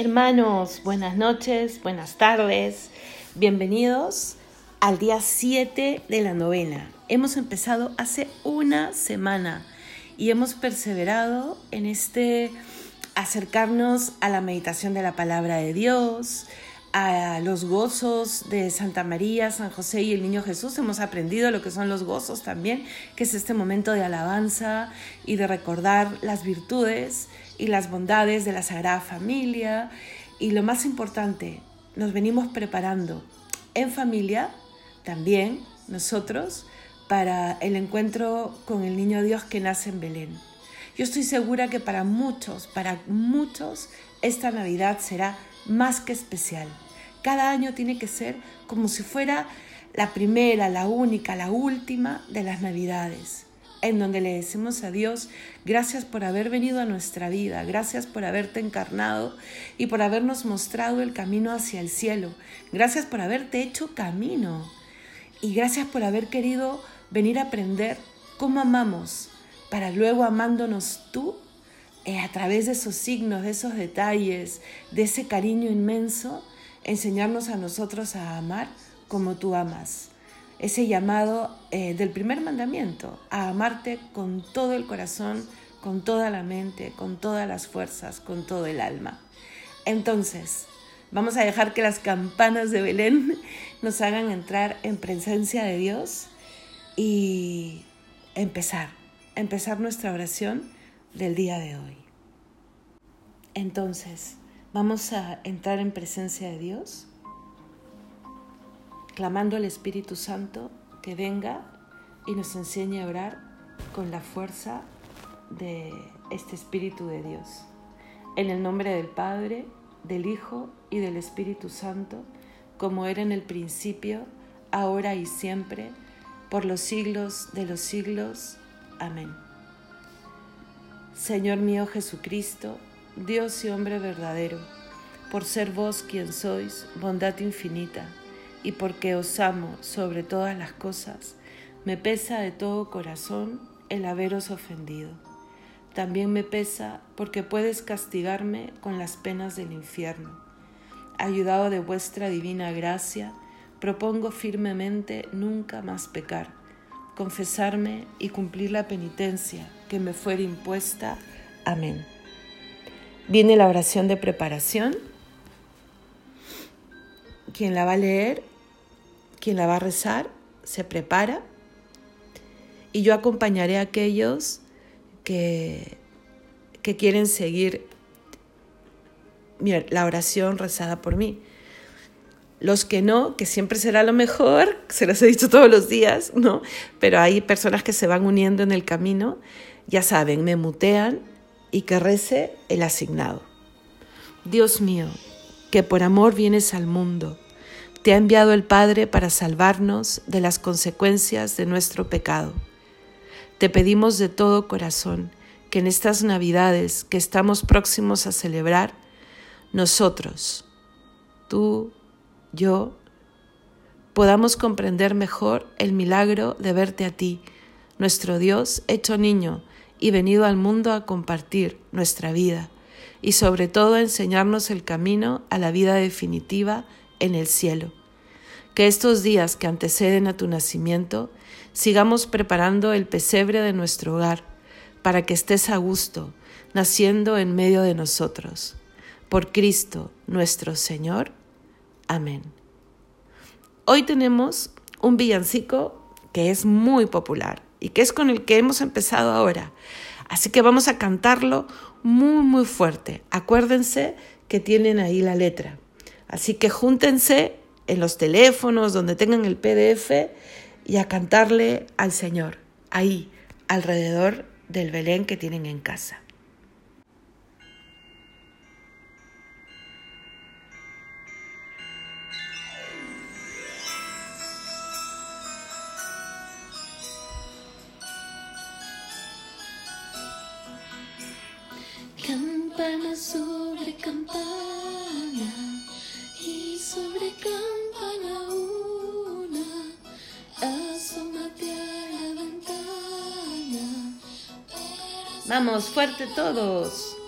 Hermanos, buenas noches, buenas tardes, bienvenidos al día 7 de la novena. Hemos empezado hace una semana y hemos perseverado en este acercarnos a la meditación de la palabra de Dios, a los gozos de Santa María, San José y el Niño Jesús. Hemos aprendido lo que son los gozos también, que es este momento de alabanza y de recordar las virtudes y las bondades de la Sagrada Familia. Y lo más importante, nos venimos preparando en familia también nosotros para el encuentro con el Niño Dios que nace en Belén. Yo estoy segura que para muchos, para muchos, esta Navidad será más que especial. Cada año tiene que ser como si fuera la primera, la única, la última de las Navidades, en donde le decimos a Dios, gracias por haber venido a nuestra vida, gracias por haberte encarnado y por habernos mostrado el camino hacia el cielo, gracias por haberte hecho camino y gracias por haber querido venir a aprender cómo amamos, para luego amándonos tú eh, a través de esos signos, de esos detalles, de ese cariño inmenso, enseñarnos a nosotros a amar como tú amas. Ese llamado eh, del primer mandamiento, a amarte con todo el corazón, con toda la mente, con todas las fuerzas, con todo el alma. Entonces, vamos a dejar que las campanas de Belén nos hagan entrar en presencia de Dios y empezar, empezar nuestra oración del día de hoy. Entonces, vamos a entrar en presencia de Dios, clamando al Espíritu Santo que venga y nos enseñe a orar con la fuerza de este Espíritu de Dios. En el nombre del Padre, del Hijo y del Espíritu Santo, como era en el principio, ahora y siempre, por los siglos de los siglos. Amén. Señor mío Jesucristo, Dios y hombre verdadero, por ser vos quien sois, bondad infinita, y porque os amo sobre todas las cosas, me pesa de todo corazón el haberos ofendido. También me pesa porque puedes castigarme con las penas del infierno. Ayudado de vuestra divina gracia, propongo firmemente nunca más pecar, confesarme y cumplir la penitencia que me fuera impuesta. Amén. Viene la oración de preparación. Quien la va a leer, quien la va a rezar, se prepara. Y yo acompañaré a aquellos que, que quieren seguir la oración rezada por mí. Los que no, que siempre será lo mejor, se los he dicho todos los días, ¿no? Pero hay personas que se van uniendo en el camino, ya saben, me mutean y que rece el asignado. Dios mío, que por amor vienes al mundo, te ha enviado el Padre para salvarnos de las consecuencias de nuestro pecado. Te pedimos de todo corazón que en estas Navidades que estamos próximos a celebrar, nosotros, tú, yo, podamos comprender mejor el milagro de verte a ti, nuestro Dios hecho niño, y venido al mundo a compartir nuestra vida y sobre todo a enseñarnos el camino a la vida definitiva en el cielo. Que estos días que anteceden a tu nacimiento sigamos preparando el pesebre de nuestro hogar para que estés a gusto, naciendo en medio de nosotros. Por Cristo nuestro Señor. Amén. Hoy tenemos un villancico que es muy popular y que es con el que hemos empezado ahora. Así que vamos a cantarlo muy, muy fuerte. Acuérdense que tienen ahí la letra. Así que júntense en los teléfonos donde tengan el PDF y a cantarle al Señor, ahí, alrededor del Belén que tienen en casa. Campana sobre campana y sobre campana una, asómate a la ventana. Vamos, fuerte todos.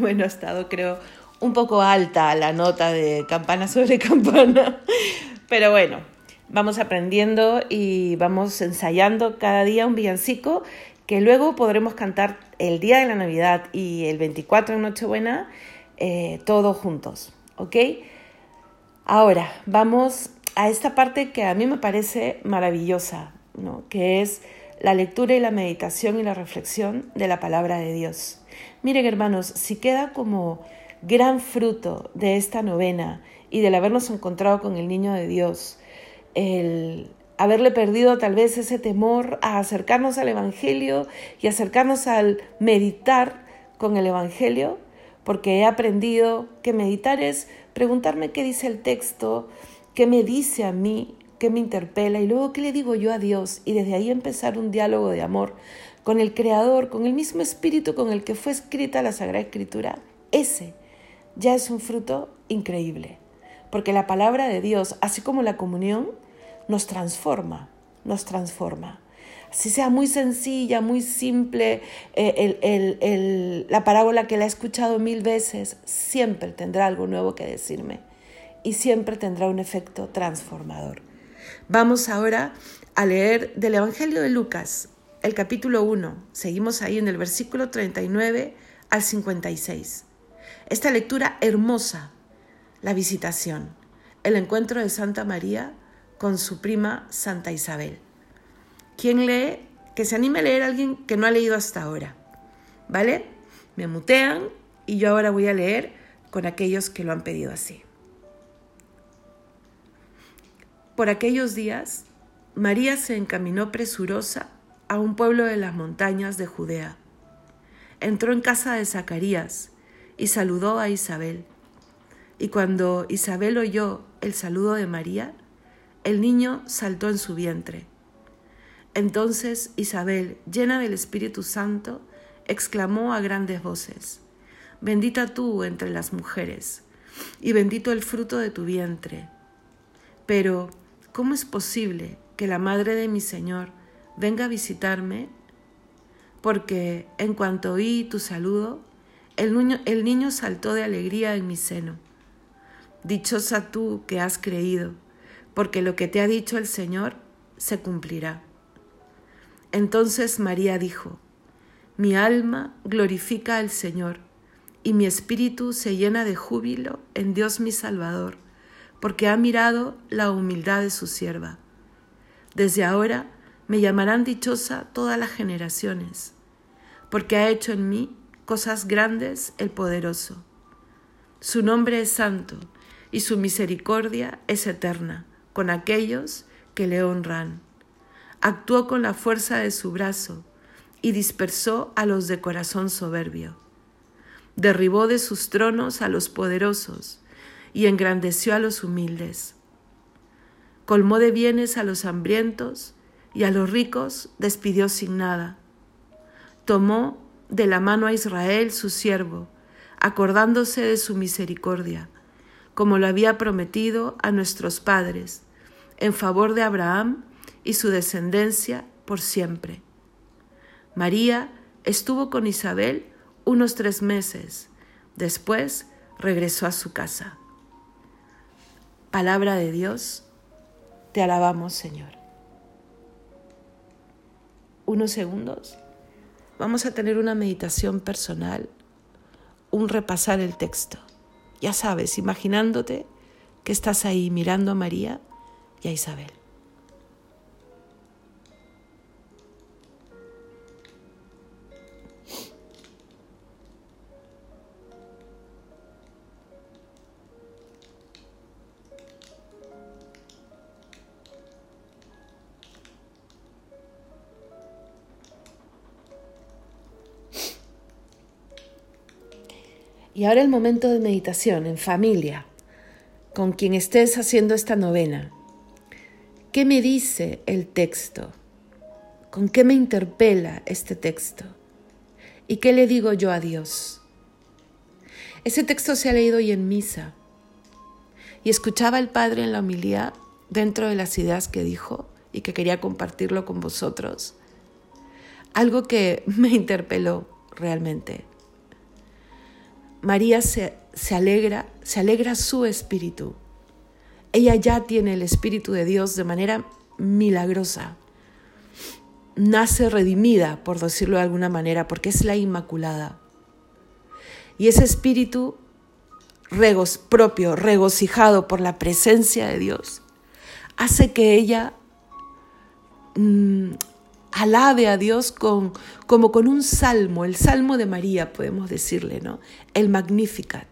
Bueno, ha estado, creo, un poco alta la nota de campana sobre campana. Pero bueno, vamos aprendiendo y vamos ensayando cada día un villancico que luego podremos cantar el día de la Navidad y el 24 en Nochebuena eh, todos juntos, ¿ok? Ahora, vamos a esta parte que a mí me parece maravillosa, ¿no? que es la lectura y la meditación y la reflexión de la palabra de Dios. Miren hermanos, si queda como gran fruto de esta novena y del habernos encontrado con el niño de Dios, el haberle perdido tal vez ese temor a acercarnos al Evangelio y acercarnos al meditar con el Evangelio, porque he aprendido que meditar es preguntarme qué dice el texto, qué me dice a mí, qué me interpela y luego qué le digo yo a Dios y desde ahí empezar un diálogo de amor con el Creador, con el mismo espíritu con el que fue escrita la Sagrada Escritura. Ese ya es un fruto increíble, porque la palabra de Dios, así como la comunión, nos transforma, nos transforma. Así sea muy sencilla, muy simple, eh, la parábola que la he escuchado mil veces, siempre tendrá algo nuevo que decirme y siempre tendrá un efecto transformador. Vamos ahora a leer del Evangelio de Lucas, el capítulo 1. Seguimos ahí en el versículo 39 al 56. Esta lectura hermosa, la visitación, el encuentro de Santa María con su prima Santa Isabel. ¿Quién lee? Que se anime a leer a alguien que no ha leído hasta ahora. ¿Vale? Me mutean y yo ahora voy a leer con aquellos que lo han pedido así. Por aquellos días, María se encaminó presurosa a un pueblo de las montañas de Judea. Entró en casa de Zacarías y saludó a Isabel. Y cuando Isabel oyó el saludo de María, el niño saltó en su vientre. Entonces Isabel, llena del Espíritu Santo, exclamó a grandes voces, Bendita tú entre las mujeres, y bendito el fruto de tu vientre. Pero ¿cómo es posible que la madre de mi Señor venga a visitarme? Porque en cuanto oí tu saludo, el niño, el niño saltó de alegría en mi seno. Dichosa tú que has creído, porque lo que te ha dicho el Señor se cumplirá. Entonces María dijo, Mi alma glorifica al Señor, y mi espíritu se llena de júbilo en Dios mi Salvador porque ha mirado la humildad de su sierva. Desde ahora me llamarán dichosa todas las generaciones, porque ha hecho en mí cosas grandes el poderoso. Su nombre es santo y su misericordia es eterna con aquellos que le honran. Actuó con la fuerza de su brazo y dispersó a los de corazón soberbio. Derribó de sus tronos a los poderosos y engrandeció a los humildes. Colmó de bienes a los hambrientos y a los ricos despidió sin nada. Tomó de la mano a Israel su siervo, acordándose de su misericordia, como lo había prometido a nuestros padres, en favor de Abraham y su descendencia por siempre. María estuvo con Isabel unos tres meses, después regresó a su casa. Palabra de Dios, te alabamos Señor. Unos segundos. Vamos a tener una meditación personal, un repasar el texto. Ya sabes, imaginándote que estás ahí mirando a María y a Isabel. Y ahora el momento de meditación en familia, con quien estés haciendo esta novena. ¿Qué me dice el texto? ¿Con qué me interpela este texto? ¿Y qué le digo yo a Dios? Ese texto se ha leído hoy en misa y escuchaba el Padre en la homilía dentro de las ideas que dijo y que quería compartirlo con vosotros. Algo que me interpeló realmente María se, se alegra, se alegra su espíritu. Ella ya tiene el espíritu de Dios de manera milagrosa. Nace redimida, por decirlo de alguna manera, porque es la Inmaculada. Y ese espíritu propio, regocijado por la presencia de Dios, hace que ella mm, alabe a Dios con, como con un salmo, el salmo de María, podemos decirle, ¿no? El Magnificat.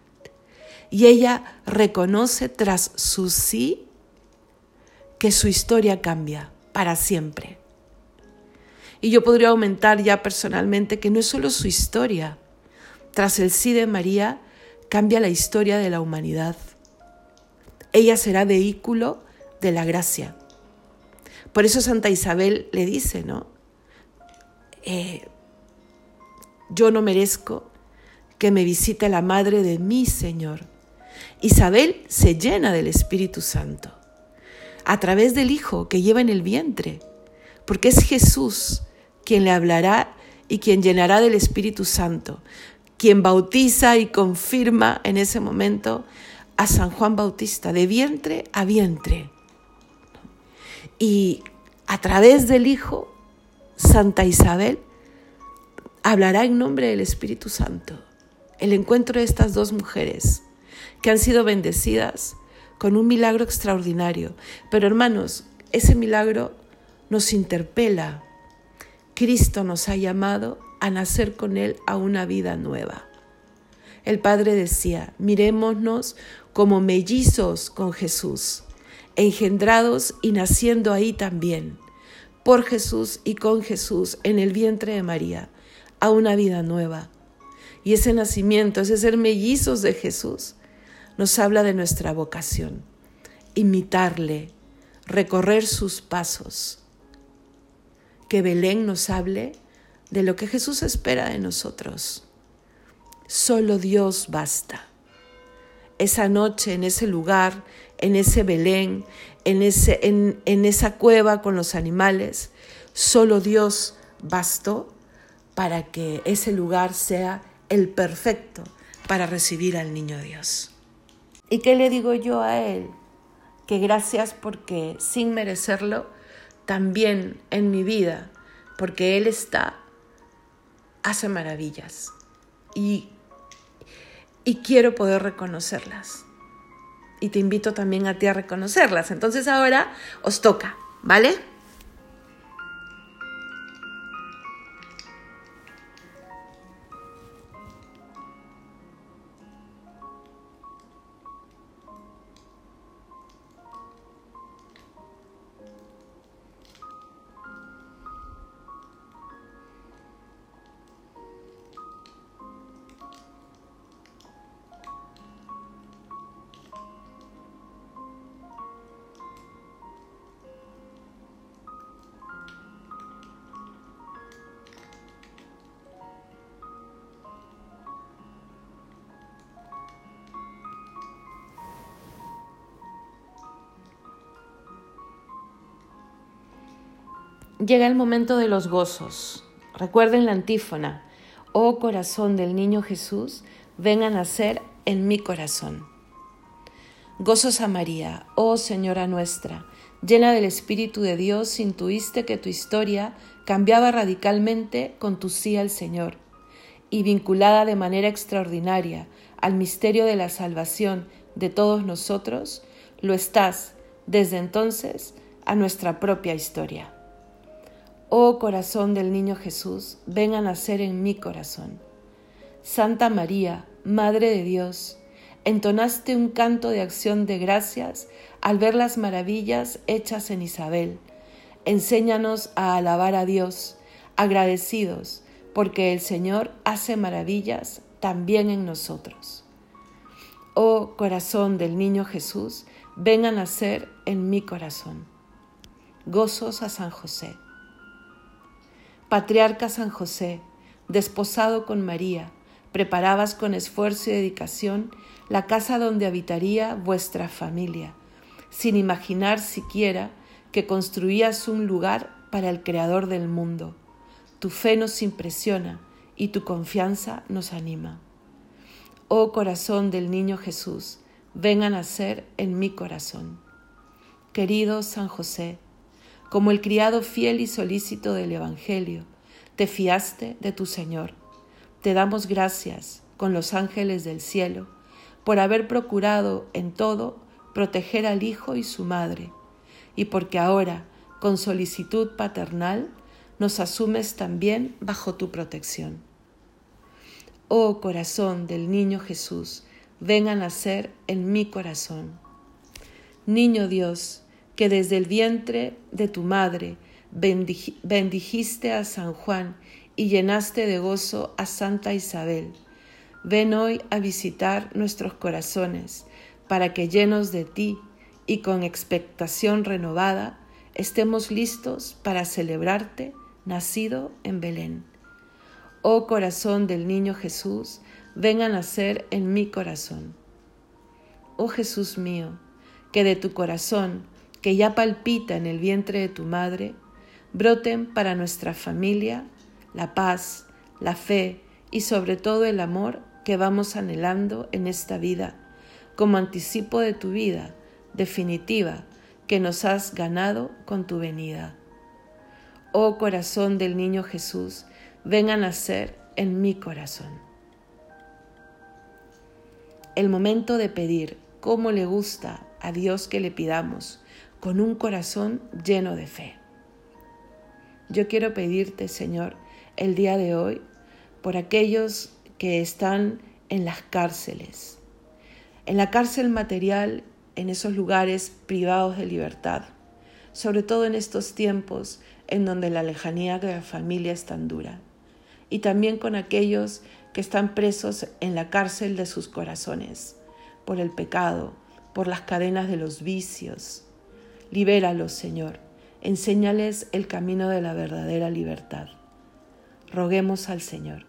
Y ella reconoce tras su sí que su historia cambia para siempre. Y yo podría aumentar ya personalmente que no es solo su historia. Tras el sí de María, cambia la historia de la humanidad. Ella será vehículo de la gracia. Por eso Santa Isabel le dice, ¿no? Eh, yo no merezco que me visite la madre de mi Señor. Isabel se llena del Espíritu Santo a través del Hijo que lleva en el vientre, porque es Jesús quien le hablará y quien llenará del Espíritu Santo, quien bautiza y confirma en ese momento a San Juan Bautista, de vientre a vientre. Y a través del Hijo, Santa Isabel hablará en nombre del Espíritu Santo. El encuentro de estas dos mujeres que han sido bendecidas con un milagro extraordinario. Pero hermanos, ese milagro nos interpela. Cristo nos ha llamado a nacer con Él a una vida nueva. El Padre decía, mirémonos como mellizos con Jesús, engendrados y naciendo ahí también, por Jesús y con Jesús en el vientre de María, a una vida nueva. Y ese nacimiento, ese ser mellizos de Jesús, nos habla de nuestra vocación, imitarle, recorrer sus pasos. Que Belén nos hable de lo que Jesús espera de nosotros. Solo Dios basta. Esa noche, en ese lugar, en ese Belén, en, ese, en, en esa cueva con los animales, solo Dios bastó para que ese lugar sea el perfecto para recibir al niño Dios. ¿Y qué le digo yo a él? Que gracias porque sin merecerlo, también en mi vida, porque Él está hace maravillas y, y quiero poder reconocerlas. Y te invito también a ti a reconocerlas. Entonces ahora os toca, ¿vale? Llega el momento de los gozos. Recuerden la antífona. Oh corazón del niño Jesús, ven a nacer en mi corazón. Gozos a María, oh Señora nuestra, llena del Espíritu de Dios, intuiste que tu historia cambiaba radicalmente con tu sí al Señor, y vinculada de manera extraordinaria al misterio de la salvación de todos nosotros, lo estás desde entonces a nuestra propia historia. Oh corazón del niño Jesús, ven a nacer en mi corazón. Santa María, Madre de Dios, entonaste un canto de acción de gracias al ver las maravillas hechas en Isabel. Enséñanos a alabar a Dios, agradecidos, porque el Señor hace maravillas también en nosotros. Oh corazón del niño Jesús, ven a nacer en mi corazón. Gozos a San José. Patriarca San José, desposado con María, preparabas con esfuerzo y dedicación la casa donde habitaría vuestra familia, sin imaginar siquiera que construías un lugar para el Creador del mundo. Tu fe nos impresiona y tu confianza nos anima. Oh corazón del niño Jesús, ven a nacer en mi corazón. Querido San José, como el criado fiel y solícito del Evangelio, te fiaste de tu Señor. Te damos gracias con los ángeles del cielo por haber procurado en todo proteger al Hijo y su Madre, y porque ahora, con solicitud paternal, nos asumes también bajo tu protección. Oh corazón del niño Jesús, ven a nacer en mi corazón. Niño Dios, que desde el vientre de tu madre bendijiste a San Juan y llenaste de gozo a Santa Isabel, ven hoy a visitar nuestros corazones para que llenos de ti y con expectación renovada estemos listos para celebrarte nacido en Belén. Oh corazón del niño Jesús, ven a nacer en mi corazón. Oh Jesús mío, que de tu corazón, que ya palpita en el vientre de tu madre, broten para nuestra familia la paz, la fe y sobre todo el amor que vamos anhelando en esta vida, como anticipo de tu vida definitiva que nos has ganado con tu venida. Oh corazón del niño Jesús, ven a nacer en mi corazón. El momento de pedir cómo le gusta a Dios que le pidamos con un corazón lleno de fe. Yo quiero pedirte, Señor, el día de hoy por aquellos que están en las cárceles, en la cárcel material, en esos lugares privados de libertad, sobre todo en estos tiempos en donde la lejanía de la familia es tan dura y también con aquellos que están presos en la cárcel de sus corazones, por el pecado, por las cadenas de los vicios. Libéralos, Señor, enséñales el camino de la verdadera libertad. Roguemos al Señor.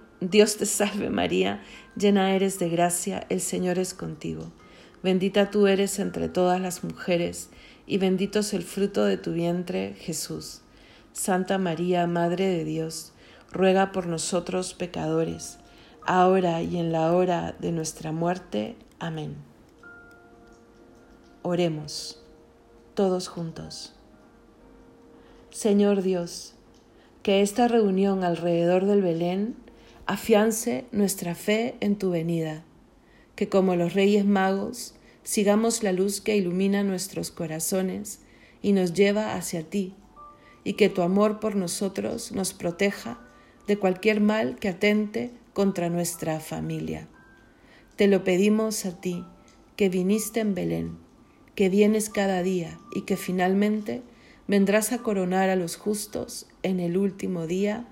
Dios te salve María, llena eres de gracia, el Señor es contigo. Bendita tú eres entre todas las mujeres, y bendito es el fruto de tu vientre, Jesús. Santa María, Madre de Dios, ruega por nosotros pecadores, ahora y en la hora de nuestra muerte. Amén. Oremos, todos juntos. Señor Dios, que esta reunión alrededor del Belén afiance nuestra fe en tu venida, que como los reyes magos sigamos la luz que ilumina nuestros corazones y nos lleva hacia ti, y que tu amor por nosotros nos proteja de cualquier mal que atente contra nuestra familia. Te lo pedimos a ti, que viniste en Belén, que vienes cada día y que finalmente vendrás a coronar a los justos en el último día.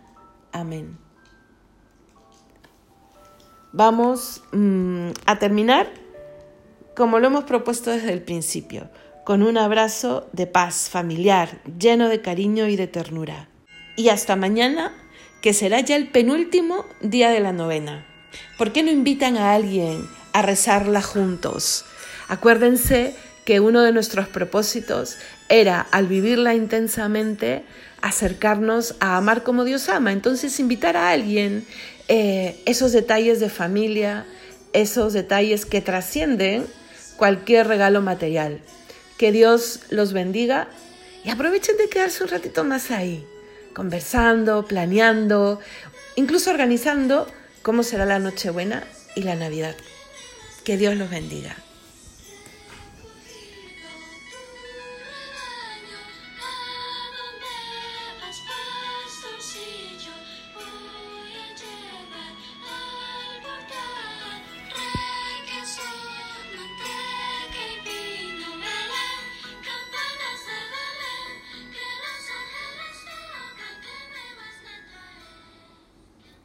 Amén vamos mm, a terminar como lo hemos propuesto desde el principio, con un abrazo de paz familiar, lleno de cariño y de ternura. Y hasta mañana, que será ya el penúltimo día de la novena. ¿Por qué no invitan a alguien a rezarla juntos? Acuérdense que uno de nuestros propósitos era, al vivirla intensamente, acercarnos a amar como Dios ama. Entonces, invitar a alguien eh, esos detalles de familia, esos detalles que trascienden cualquier regalo material. Que Dios los bendiga y aprovechen de quedarse un ratito más ahí, conversando, planeando, incluso organizando cómo será la Nochebuena y la Navidad. Que Dios los bendiga.